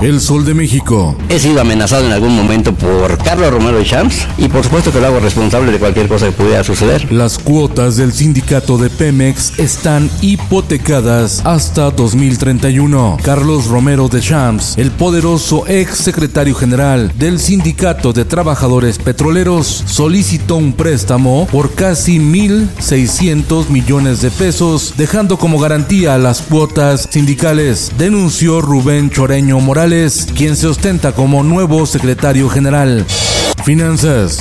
El Sol de México. He sido amenazado en algún momento por Carlos Romero de Champs y por supuesto que lo hago responsable de cualquier cosa que pudiera suceder. Las cuotas del sindicato de Pemex están hipotecadas hasta 2031. Carlos Romero de Champs, el poderoso ex secretario general del sindicato de trabajadores petroleros, solicitó un préstamo por casi 1.600 millones de pesos, dejando como garantía las cuotas sindicales, denunció Rubén Choreño Morales quien se ostenta como nuevo secretario general. Finanzas.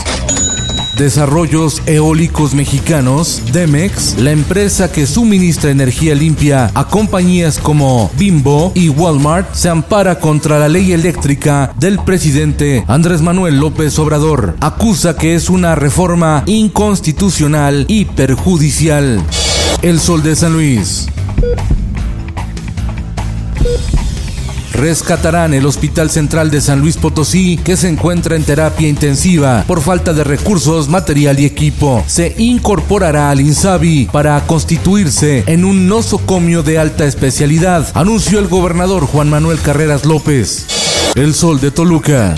Desarrollos Eólicos Mexicanos, Demex, la empresa que suministra energía limpia a compañías como Bimbo y Walmart, se ampara contra la ley eléctrica del presidente Andrés Manuel López Obrador. Acusa que es una reforma inconstitucional y perjudicial. El Sol de San Luis. Rescatarán el Hospital Central de San Luis Potosí, que se encuentra en terapia intensiva por falta de recursos, material y equipo. Se incorporará al INSABI para constituirse en un nosocomio de alta especialidad, anunció el gobernador Juan Manuel Carreras López. El Sol de Toluca.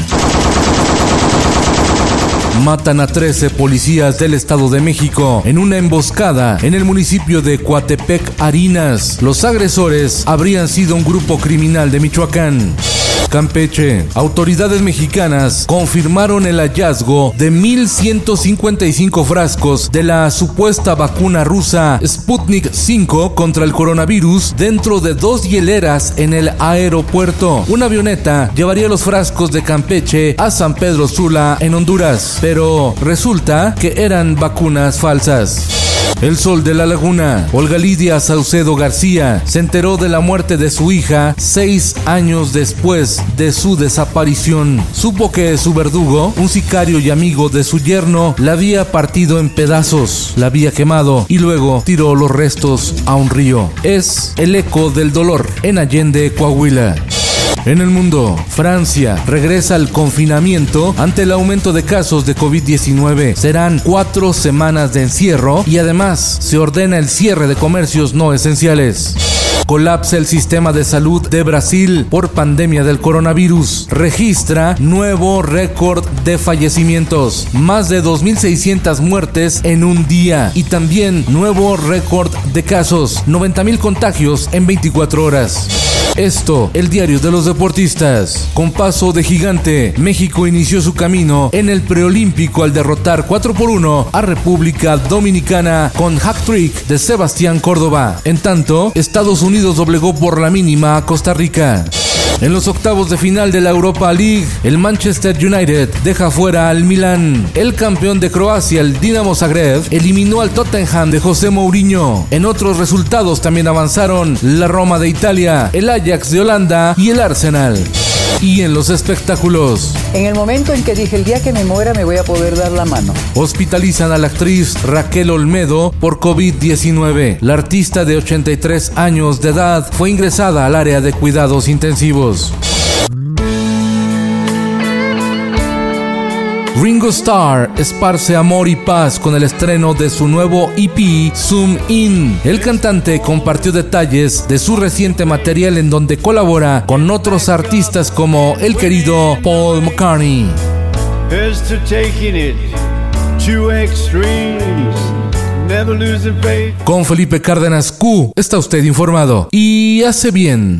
Matan a 13 policías del Estado de México en una emboscada en el municipio de Coatepec, Harinas. Los agresores habrían sido un grupo criminal de Michoacán. Campeche, autoridades mexicanas confirmaron el hallazgo de 1.155 frascos de la supuesta vacuna rusa Sputnik 5 contra el coronavirus dentro de dos hieleras en el aeropuerto. Una avioneta llevaría los frascos de Campeche a San Pedro Sula en Honduras, pero resulta que eran vacunas falsas. El Sol de la Laguna. Olga Lidia Saucedo García se enteró de la muerte de su hija seis años después de su desaparición. Supo que su verdugo, un sicario y amigo de su yerno, la había partido en pedazos, la había quemado y luego tiró los restos a un río. Es el eco del dolor en Allende, Coahuila. En el mundo, Francia regresa al confinamiento ante el aumento de casos de COVID-19. Serán cuatro semanas de encierro y además se ordena el cierre de comercios no esenciales. Colapsa el sistema de salud de Brasil por pandemia del coronavirus. Registra nuevo récord de fallecimientos. Más de 2.600 muertes en un día. Y también nuevo récord de casos. 90.000 contagios en 24 horas. Esto, el diario de los deportistas. Con paso de gigante, México inició su camino en el preolímpico al derrotar 4 por 1 a República Dominicana con hack trick de Sebastián Córdoba. En tanto, Estados Unidos doblegó por la mínima a Costa Rica. En los octavos de final de la Europa League, el Manchester United deja fuera al Milan. El campeón de Croacia, el Dinamo Zagreb, eliminó al Tottenham de José Mourinho. En otros resultados también avanzaron la Roma de Italia, el Ajax de Holanda y el Arsenal y en los espectáculos. En el momento en que dije el día que me muera me voy a poder dar la mano. Hospitalizan a la actriz Raquel Olmedo por COVID-19. La artista de 83 años de edad fue ingresada al área de cuidados intensivos. Ringo Starr esparce amor y paz con el estreno de su nuevo EP Zoom In. El cantante compartió detalles de su reciente material en donde colabora con otros artistas como el querido Paul McCartney. Con Felipe Cárdenas Q está usted informado y hace bien.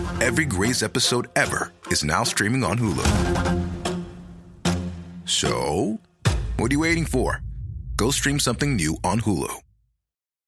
Every Grey's episode ever is now streaming on Hulu. So, what are you waiting for? Go stream something new on Hulu.